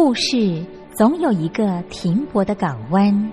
故事总有一个停泊的港湾。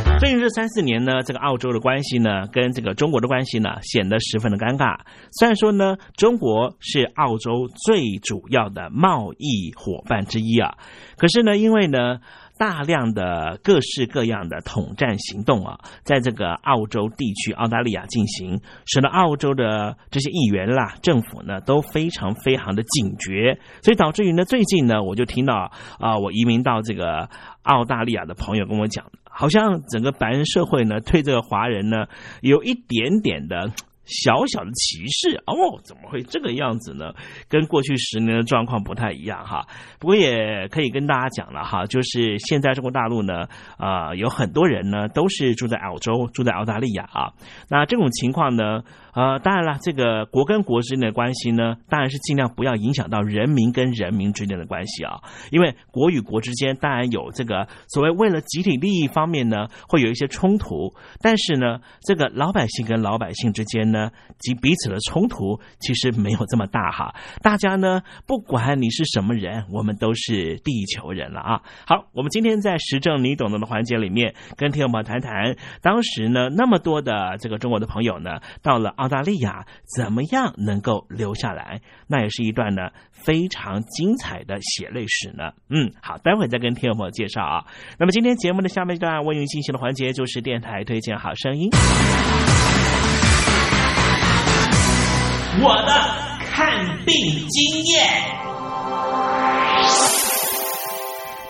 最近这三四年呢，这个澳洲的关系呢，跟这个中国的关系呢，显得十分的尴尬。虽然说呢，中国是澳洲最主要的贸易伙伴之一啊，可是呢，因为呢。大量的各式各样的统战行动啊，在这个澳洲地区、澳大利亚进行，使得澳洲的这些议员啦、政府呢都非常非常的警觉，所以导致于呢，最近呢，我就听到啊，我移民到这个澳大利亚的朋友跟我讲，好像整个白人社会呢，对这个华人呢，有一点点的。小小的歧视哦，怎么会这个样子呢？跟过去十年的状况不太一样哈。不过也可以跟大家讲了哈，就是现在中国大陆呢，啊，有很多人呢都是住在澳洲、住在澳大利亚啊。那这种情况呢？呃，当然了，这个国跟国之间的关系呢，当然是尽量不要影响到人民跟人民之间的关系啊。因为国与国之间当然有这个所谓为了集体利益方面呢，会有一些冲突。但是呢，这个老百姓跟老百姓之间呢，及彼此的冲突其实没有这么大哈。大家呢，不管你是什么人，我们都是地球人了啊。好，我们今天在时政你懂得的环节里面，跟听众朋友谈谈，当时呢那么多的这个中国的朋友呢，到了。澳大利亚怎么样能够留下来？那也是一段呢非常精彩的血泪史呢。嗯，好，待会再跟听众朋友介绍啊。那么今天节目的下面一段为您进行的环节就是电台推荐好声音。我的看病经验。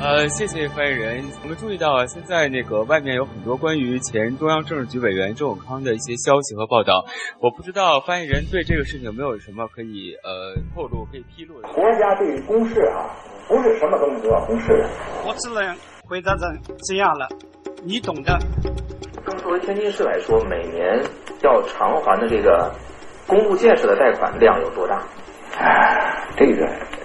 呃，谢谢发言人。我们注意到啊，现在那个外面有很多关于前中央政治局委员周永康的一些消息和报道。我不知道发言人对这个事情有没有什么可以呃透露、可以披露的。国家对于公事啊，不是什么东西都要公示的。我只能回答成这样了，你懂的。那么作为天津市来说，每年要偿还的这个公路建设的贷款量有多大？哎，这个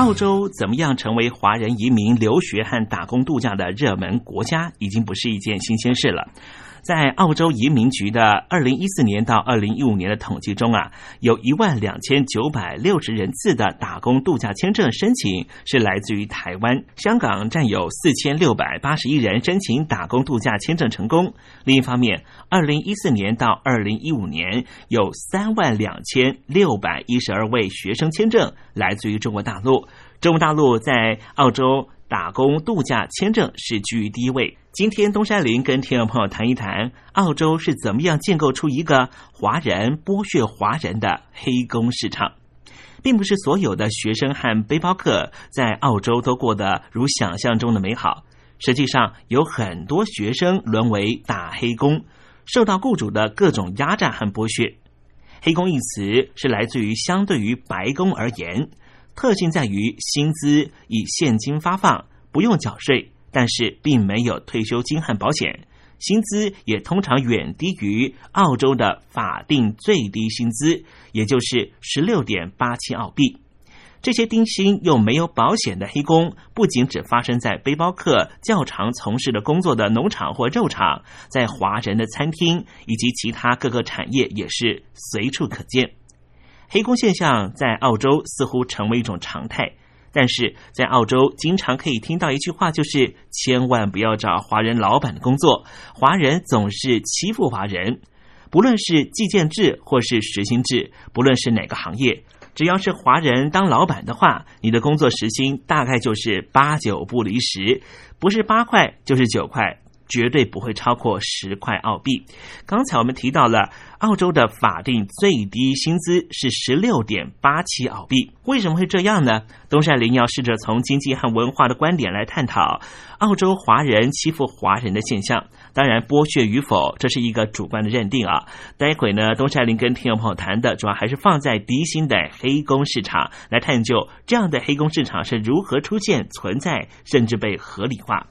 澳洲怎么样成为华人移民留学和打工度假的热门国家，已经不是一件新鲜事了。在澳洲移民局的二零一四年到二零一五年的统计中啊，有一万两千九百六十人次的打工度假签证申请是来自于台湾，香港占有四千六百八十一人申请打工度假签证成功。另一方面，二零一四年到二零一五年有三万两千六百一十二位学生签证来自于中国大陆，中国大陆在澳洲。打工度假签证是居于第一位。今天东山林跟听众朋友谈一谈，澳洲是怎么样建构出一个华人剥削华人的黑工市场，并不是所有的学生和背包客在澳洲都过得如想象中的美好。实际上，有很多学生沦为打黑工，受到雇主的各种压榨和剥削。黑工一词是来自于相对于白工而言。特性在于薪资以现金发放，不用缴税，但是并没有退休金和保险，薪资也通常远低于澳洲的法定最低薪资，也就是十六点八七澳币。这些低薪又没有保险的黑工，不仅只发生在背包客较常从事的工作的农场或肉场，在华人的餐厅以及其他各个产业也是随处可见。黑工现象在澳洲似乎成为一种常态，但是在澳洲经常可以听到一句话，就是千万不要找华人老板的工作，华人总是欺负华人。不论是计件制或是时薪制，不论是哪个行业，只要是华人当老板的话，你的工作时薪大概就是八九不离十，不是八块就是九块。绝对不会超过十块澳币。刚才我们提到了澳洲的法定最低薪资是十六点八七澳币，为什么会这样呢？东山林要试着从经济和文化的观点来探讨澳洲华人欺负华人的现象。当然，剥削与否这是一个主观的认定啊。待会呢，东山林跟听众朋友谈的主要还是放在低薪的黑工市场来探究这样的黑工市场是如何出现、存在，甚至被合理化。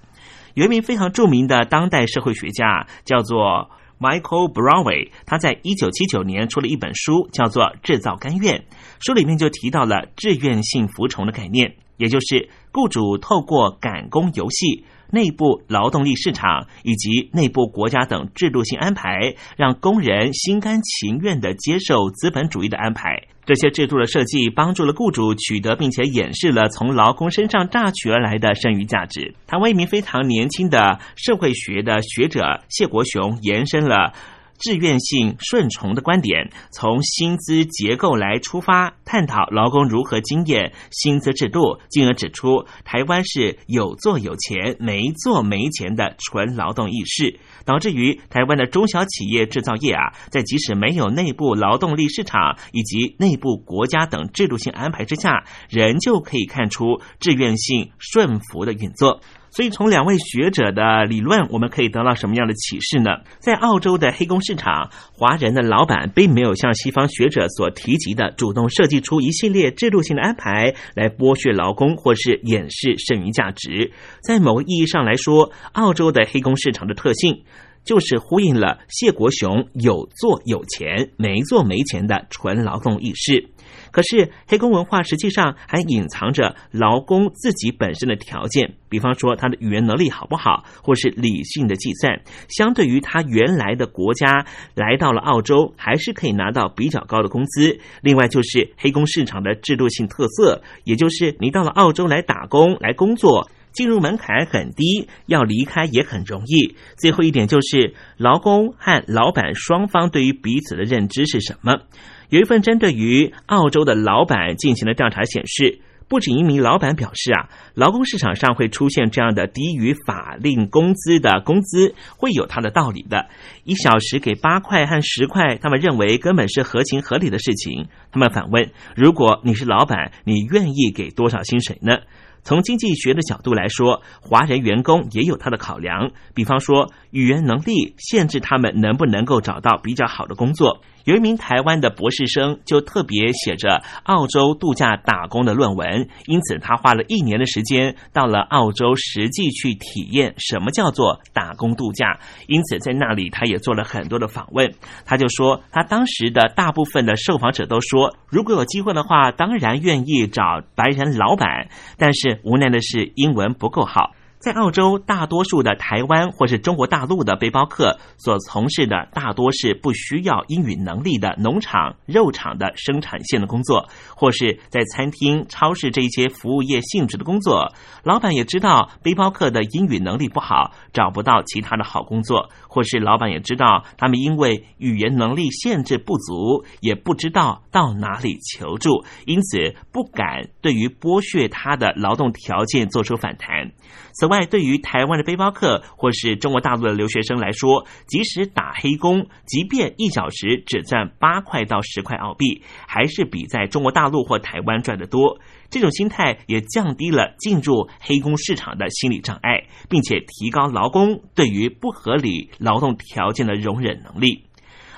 原名非常著名的当代社会学家，叫做 Michael Brownway，他在一九七九年出了一本书，叫做《制造甘愿》。书里面就提到了志愿性服从的概念，也就是雇主透过赶工游戏。内部劳动力市场以及内部国家等制度性安排，让工人心甘情愿的接受资本主义的安排。这些制度的设计，帮助了雇主取得并且掩饰了从劳工身上榨取而来的剩余价值。他为一名非常年轻的社会学的学者谢国雄，延伸了。志愿性顺从的观点，从薪资结构来出发，探讨劳工如何经验薪资制度，进而指出台湾是有做有钱，没做没钱的纯劳动意识，导致于台湾的中小企业制造业啊，在即使没有内部劳动力市场以及内部国家等制度性安排之下，仍旧可以看出志愿性顺服的运作。所以，从两位学者的理论，我们可以得到什么样的启示呢？在澳洲的黑工市场，华人的老板并没有像西方学者所提及的，主动设计出一系列制度性的安排来剥削劳工，或是掩饰剩余价值。在某个意义上来说，澳洲的黑工市场的特性。就是呼应了谢国雄有做有钱，没做没钱的纯劳动意识。可是黑工文化实际上还隐藏着劳工自己本身的条件，比方说他的语言能力好不好，或是理性的计算，相对于他原来的国家来到了澳洲，还是可以拿到比较高的工资。另外就是黑工市场的制度性特色，也就是你到了澳洲来打工来工作。进入门槛很低，要离开也很容易。最后一点就是劳工和老板双方对于彼此的认知是什么？有一份针对于澳洲的老板进行的调查显示。不止一名老板表示啊，劳工市场上会出现这样的低于法令工资的工资，会有它的道理的。一小时给八块和十块，他们认为根本是合情合理的事情。他们反问：如果你是老板，你愿意给多少薪水呢？从经济学的角度来说，华人员工也有他的考量，比方说语言能力限制他们能不能够找到比较好的工作。有一名台湾的博士生就特别写着澳洲度假打工的论文，因此他花了一年的时间到了澳洲实际去体验什么叫做打工度假。因此在那里他也做了很多的访问。他就说，他当时的大部分的受访者都说，如果有机会的话，当然愿意找白人老板，但是无奈的是英文不够好。在澳洲，大多数的台湾或是中国大陆的背包客所从事的，大多是不需要英语能力的农场、肉场的生产线的工作，或是在餐厅、超市这一些服务业性质的工作。老板也知道背包客的英语能力不好，找不到其他的好工作，或是老板也知道他们因为语言能力限制不足，也不知道到哪里求助，因此不敢对于剥削他的劳动条件做出反弹。此外，对于台湾的背包客或是中国大陆的留学生来说，即使打黑工，即便一小时只赚八块到十块澳币，还是比在中国大陆或台湾赚得多。这种心态也降低了进入黑工市场的心理障碍，并且提高劳工对于不合理劳动条件的容忍能力。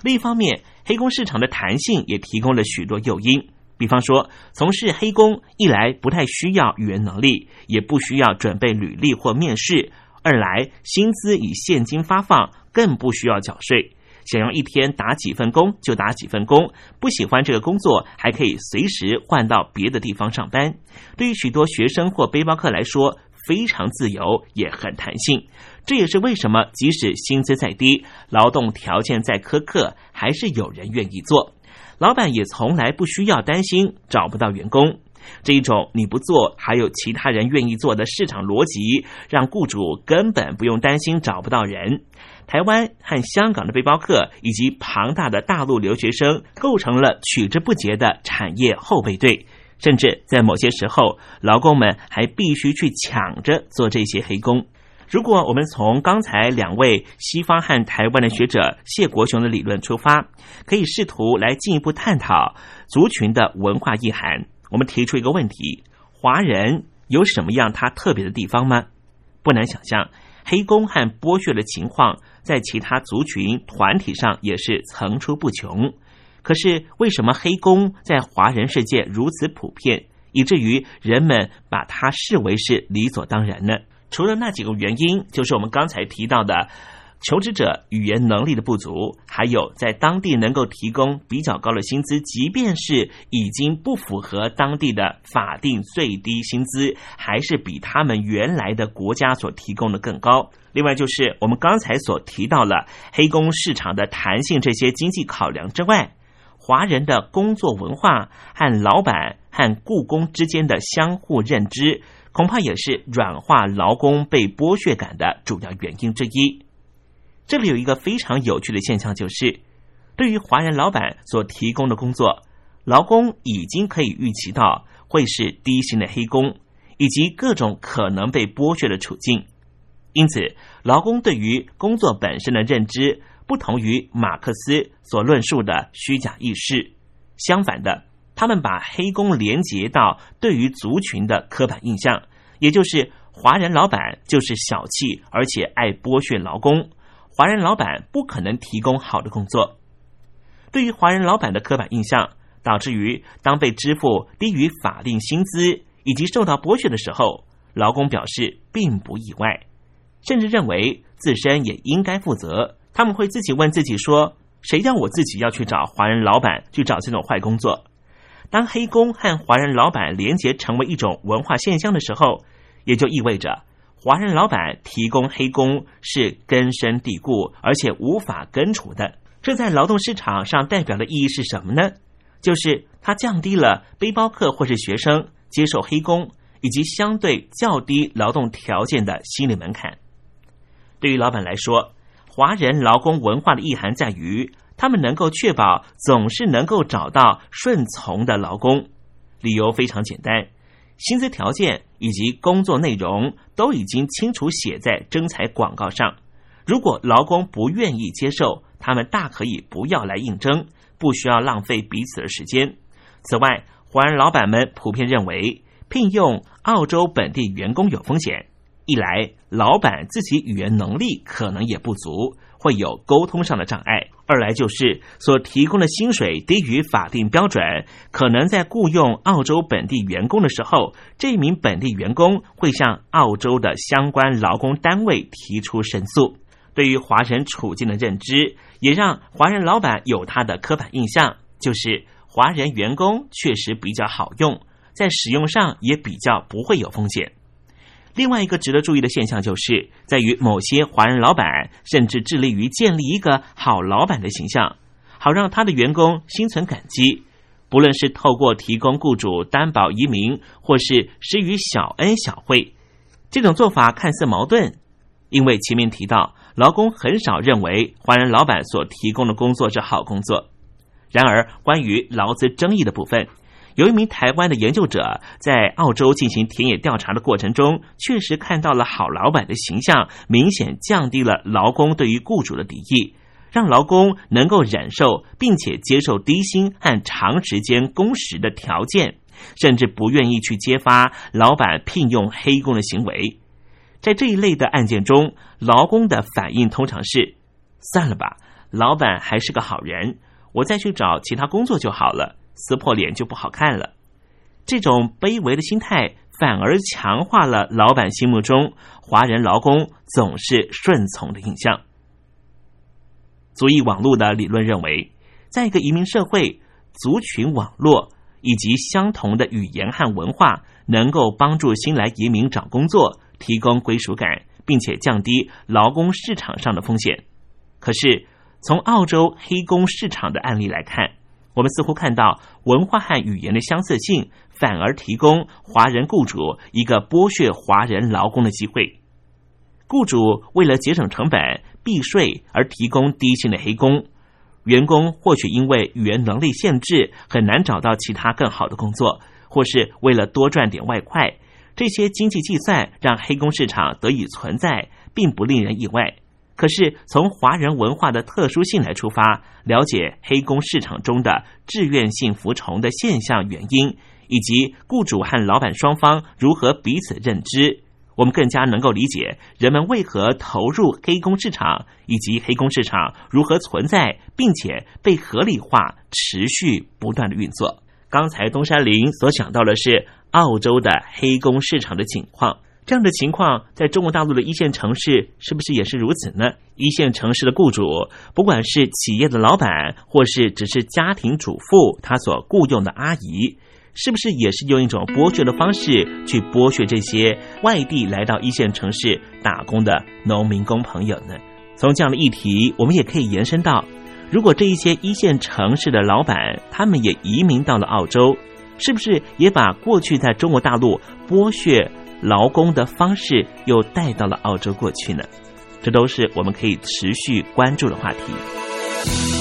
另一方面，黑工市场的弹性也提供了许多诱因。比方说，从事黑工，一来不太需要语言能力，也不需要准备履历或面试；二来薪资以现金发放，更不需要缴税。想要一天打几份工就打几份工，不喜欢这个工作还可以随时换到别的地方上班。对于许多学生或背包客来说，非常自由，也很弹性。这也是为什么即使薪资再低，劳动条件再苛刻，还是有人愿意做。老板也从来不需要担心找不到员工，这一种你不做还有其他人愿意做的市场逻辑，让雇主根本不用担心找不到人。台湾和香港的背包客以及庞大的大陆留学生，构成了取之不竭的产业后备队，甚至在某些时候，劳工们还必须去抢着做这些黑工。如果我们从刚才两位西方和台湾的学者谢国雄的理论出发，可以试图来进一步探讨族群的文化意涵。我们提出一个问题：华人有什么样他特别的地方吗？不难想象，黑工和剥削的情况在其他族群团体上也是层出不穷。可是，为什么黑工在华人世界如此普遍，以至于人们把它视为是理所当然呢？除了那几个原因，就是我们刚才提到的求职者语言能力的不足，还有在当地能够提供比较高的薪资，即便是已经不符合当地的法定最低薪资，还是比他们原来的国家所提供的更高。另外，就是我们刚才所提到了黑工市场的弹性这些经济考量之外，华人的工作文化和老板和雇工之间的相互认知。恐怕也是软化劳工被剥削感的主要原因之一。这里有一个非常有趣的现象，就是对于华人老板所提供的工作，劳工已经可以预期到会是低薪的黑工，以及各种可能被剥削的处境。因此，劳工对于工作本身的认知，不同于马克思所论述的虚假意识。相反的。他们把黑工连接到对于族群的刻板印象，也就是华人老板就是小气，而且爱剥削劳工。华人老板不可能提供好的工作。对于华人老板的刻板印象，导致于当被支付低于法定薪资以及受到剥削的时候，劳工表示并不意外，甚至认为自身也应该负责。他们会自己问自己说：“谁让我自己要去找华人老板去找这种坏工作？”当黑工和华人老板连结成为一种文化现象的时候，也就意味着华人老板提供黑工是根深蒂固而且无法根除的。这在劳动市场上代表的意义是什么呢？就是它降低了背包客或是学生接受黑工，以及相对较低劳动条件的心理门槛。对于老板来说，华人劳工文化的意涵在于，他们能够确保总是能够找到顺从的劳工。理由非常简单，薪资条件以及工作内容都已经清楚写在征才广告上。如果劳工不愿意接受，他们大可以不要来应征，不需要浪费彼此的时间。此外，华人老板们普遍认为，聘用澳洲本地员工有风险。一来，老板自己语言能力可能也不足，会有沟通上的障碍；二来就是所提供的薪水低于法定标准，可能在雇佣澳洲本地员工的时候，这名本地员工会向澳洲的相关劳工单位提出申诉。对于华人处境的认知，也让华人老板有他的刻板印象，就是华人员工确实比较好用，在使用上也比较不会有风险。另外一个值得注意的现象，就是在于某些华人老板甚至致力于建立一个好老板的形象，好让他的员工心存感激。不论是透过提供雇主担保移民，或是施予小恩小惠，这种做法看似矛盾，因为前面提到，劳工很少认为华人老板所提供的工作是好工作。然而，关于劳资争议的部分。有一名台湾的研究者在澳洲进行田野调查的过程中，确实看到了好老板的形象明显降低了劳工对于雇主的敌意，让劳工能够忍受并且接受低薪和长时间工时的条件，甚至不愿意去揭发老板聘用黑工的行为。在这一类的案件中，劳工的反应通常是：算了吧，老板还是个好人，我再去找其他工作就好了。撕破脸就不好看了，这种卑微的心态反而强化了老板心目中华人劳工总是顺从的印象。族裔网络的理论认为，在一个移民社会，族群网络以及相同的语言和文化，能够帮助新来移民找工作，提供归属感，并且降低劳工市场上的风险。可是，从澳洲黑工市场的案例来看。我们似乎看到文化和语言的相似性，反而提供华人雇主一个剥削华人劳工的机会。雇主为了节省成本、避税而提供低薪的黑工，员工或许因为语言能力限制，很难找到其他更好的工作，或是为了多赚点外快，这些经济计算让黑工市场得以存在，并不令人意外。可是，从华人文化的特殊性来出发，了解黑工市场中的志愿性服从的现象原因，以及雇主和老板双方如何彼此认知，我们更加能够理解人们为何投入黑工市场，以及黑工市场如何存在，并且被合理化、持续不断的运作。刚才东山林所讲到的是澳洲的黑工市场的情况。这样的情况，在中国大陆的一线城市是不是也是如此呢？一线城市的雇主，不管是企业的老板，或是只是家庭主妇，他所雇佣的阿姨，是不是也是用一种剥削的方式去剥削这些外地来到一线城市打工的农民工朋友呢？从这样的议题，我们也可以延伸到，如果这一些一线城市的老板，他们也移民到了澳洲，是不是也把过去在中国大陆剥削？劳工的方式又带到了澳洲过去呢，这都是我们可以持续关注的话题。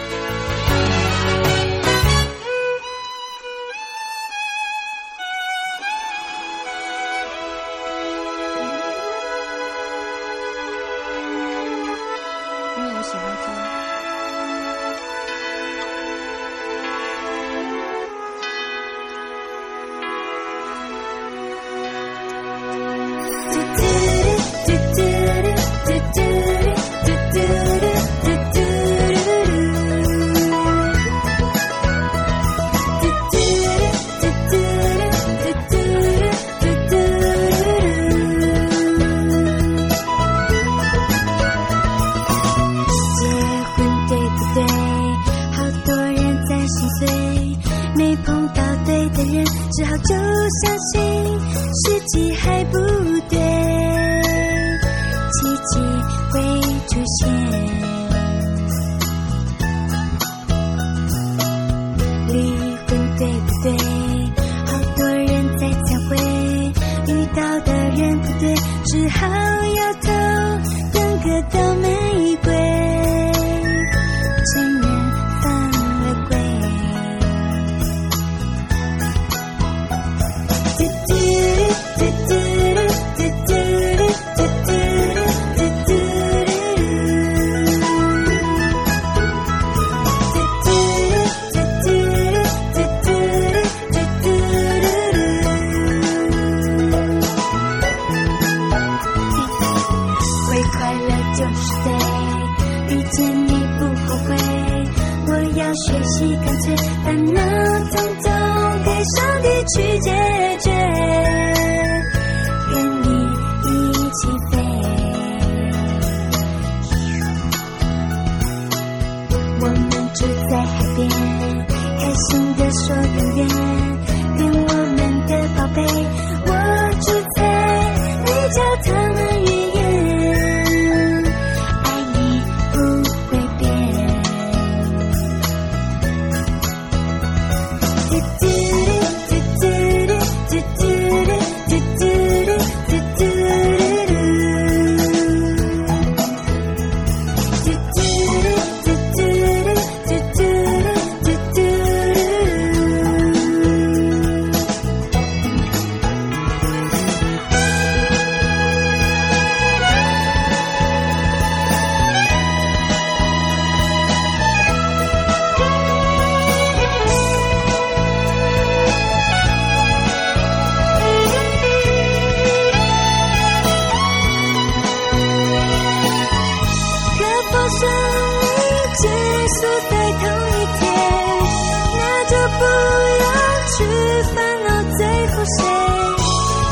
谁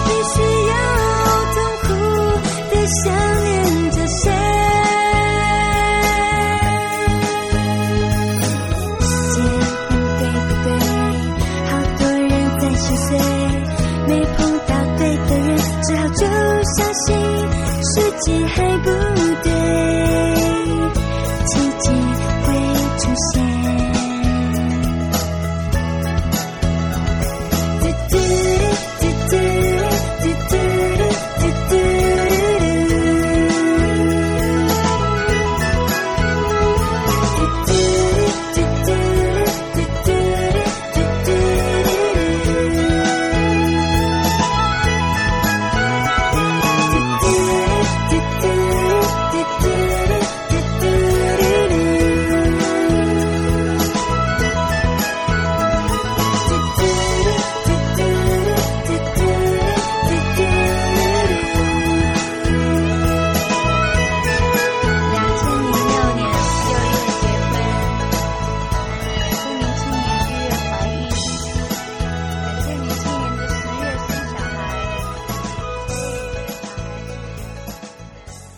你需要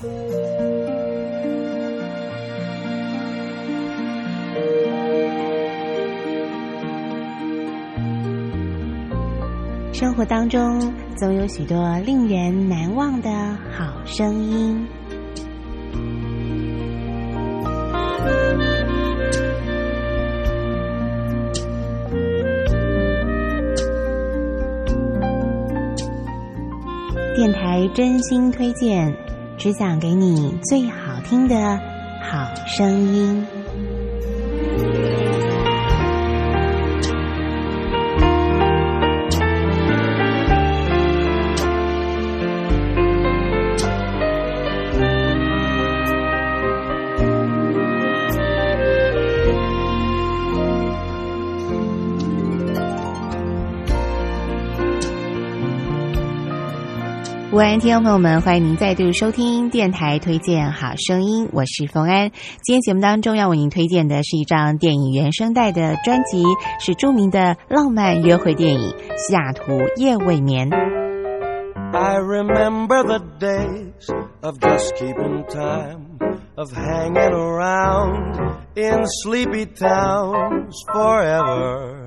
生活当中总有许多令人难忘的好声音。电台真心推荐只想给你最好听的好声音。安，听众朋友们，欢迎您再度收听电台推荐好声音，我是冯安。今天节目当中要为您推荐的是一张电影原声带的专辑，是著名的浪漫约会电影《西雅图夜未眠》。I remember the days of just keeping time, of hanging around in sleepy towns forever.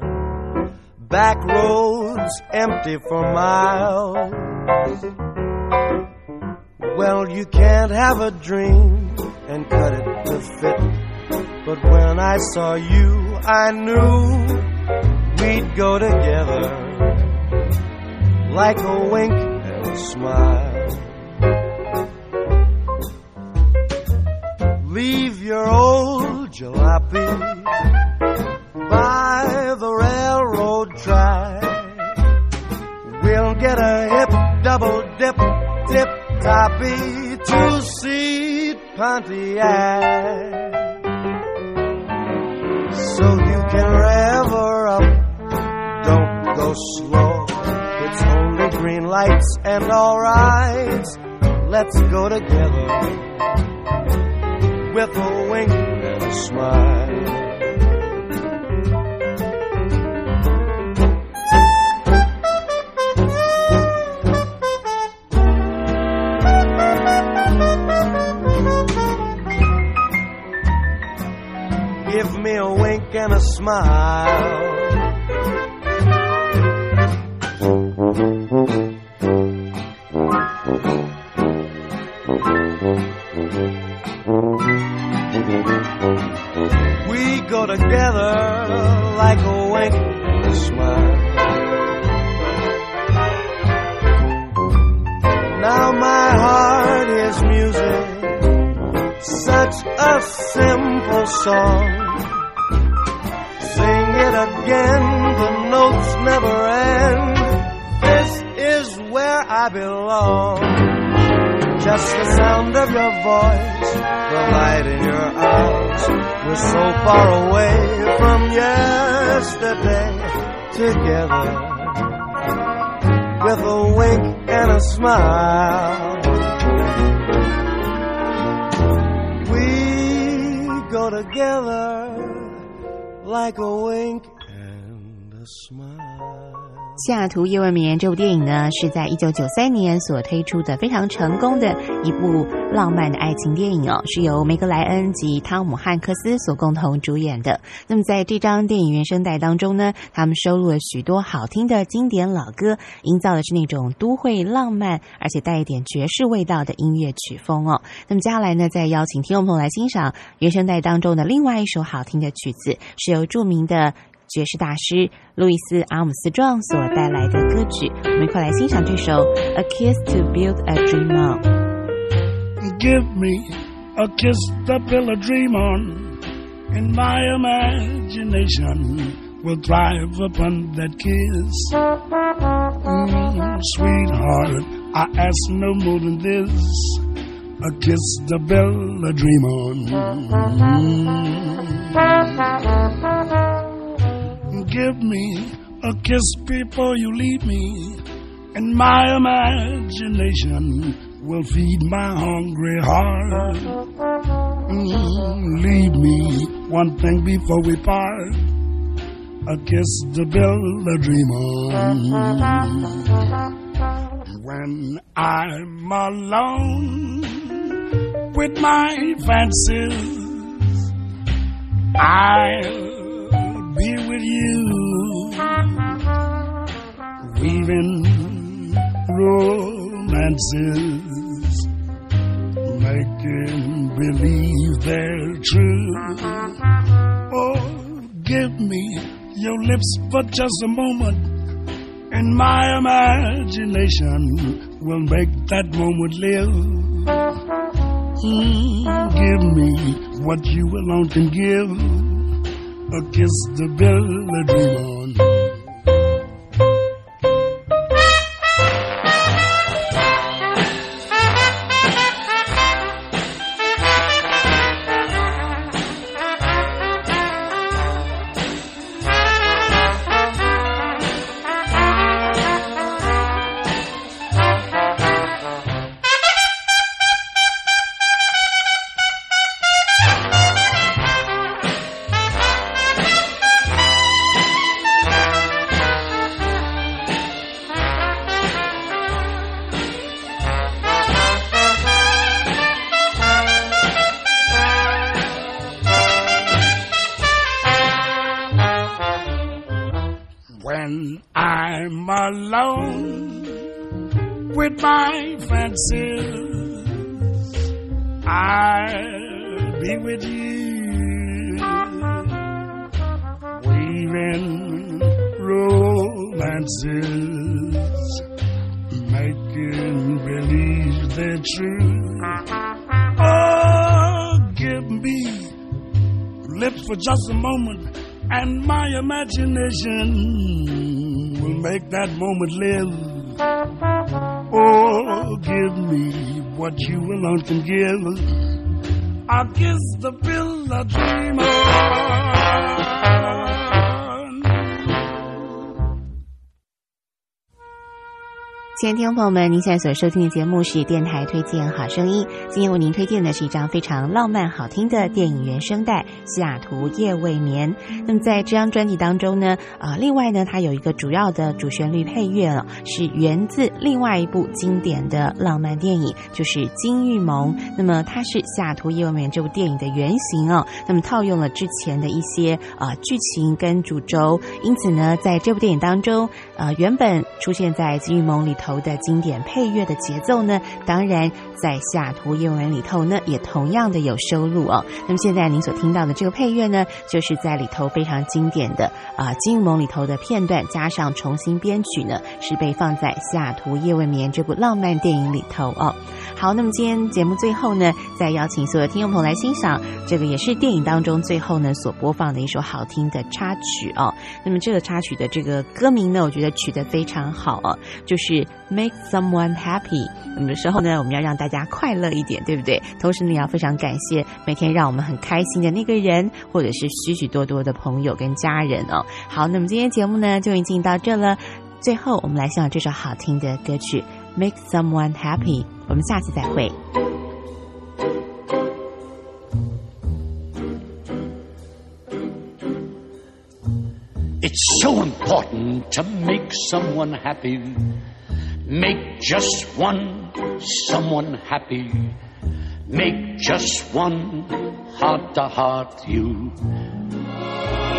Back roads empty for miles. Well, you can't have a dream and cut it to fit. But when I saw you, I knew we'd go together like a wink and a smile. Leave your old jalopy by the railroad track. We'll get a hip double dip tip toppy two seat Pontiac. So you can rev her up, don't go slow. It's only green lights and all. Let's go together with a wink and a smile. Smile. The notes never end. This is where I belong. Just the sound of your voice, the light in your eyes. We're so far away from yesterday together with a wink and a smile. We go together like a wink. 西雅图夜未眠这部电影呢，是在一九九三年所推出的非常成功的一部浪漫的爱情电影哦，是由梅格莱恩及汤姆汉克斯所共同主演的。那么在这张电影原声带当中呢，他们收录了许多好听的经典老歌，营造的是那种都会浪漫而且带一点爵士味道的音乐曲风哦。那么接下来呢，再邀请听众朋友来欣赏原声带当中的另外一首好听的曲子，是由著名的。爵士大师路易斯·阿姆斯壮所带来的歌曲，我们一块来欣赏这首《A Kiss to Build a Dream On》。Give me a kiss to build a dream on, and my imagination will thrive upon that kiss. Mm, sweetheart, I ask no more than this. A kiss to build a dream on. Mm. Give me a kiss before you leave me, and my imagination will feed my hungry heart. Mm, leave me one thing before we part. A kiss to build a dream on. When I'm alone with my fancies, I'll be with you, weaving romances, making believe they're true. Oh, give me your lips for just a moment, and my imagination will make that moment live. Mm, give me what you alone can give, a kiss to build a dream on. I'm alone with my fancies, I'll be with you, weaving romances, making believe they're true. Oh, give me lips for just a moment, and my imagination will make that moment live. Oh, give me what you alone can give. I'll kiss the pill I dream on. 亲爱的听众朋友们，您现在所收听的节目是电台推荐好声音。今天为您推荐的是一张非常浪漫好听的电影原声带《西雅图夜未眠》。那么在这张专辑当中呢，啊，另外呢，它有一个主要的主旋律配乐哦，是源自另外一部经典的浪漫电影，就是《金玉盟》。那么它是《西雅图夜未眠》这部电影的原型哦。那么套用了之前的一些啊剧情跟主轴，因此呢，在这部电影当中，呃，原本出现在《金玉盟》里头的经典配乐的节奏呢，当然在《西雅图夜未眠》里头呢，也同样的有收录哦。那么现在您所听到的这个配乐呢，就是在里头非常经典的啊《金玉盟》里头的片段，加上重新编曲呢，是被放在《西雅图夜未眠》这部浪漫电影里头哦。好，那么今天节目最后呢，再邀请所有听众朋友来欣赏这个也是电影当中最后呢所播放的一首好听的插曲哦。那么这个插曲的这个歌名呢，我觉得取得非常好哦，就是 Make someone happy。那么有时候呢，我们要让大家快乐一点，对不对？同时呢，要非常感谢每天让我们很开心的那个人，或者是许许多多的朋友跟家人哦。好，那么今天节目呢就已经到这了。最后，我们来欣赏这首好听的歌曲《Make Someone Happy》。我们下次再会。It's so important to make someone happy. Make just one someone happy. Make just one heart to heart you.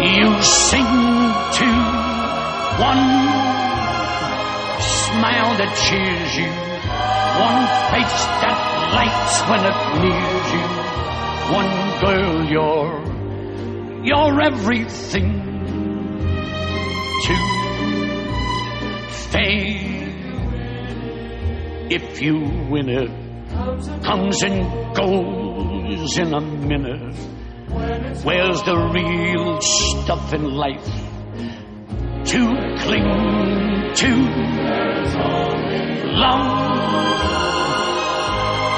You sing to one smile that cheers you. One face that lights when it nears you. One girl, you're, you're everything to fame. If you win it, comes and goes in a minute. Where's the real stuff in life to cling to? Love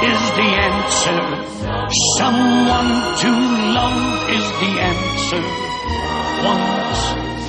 is the answer. Someone to love is the answer. Once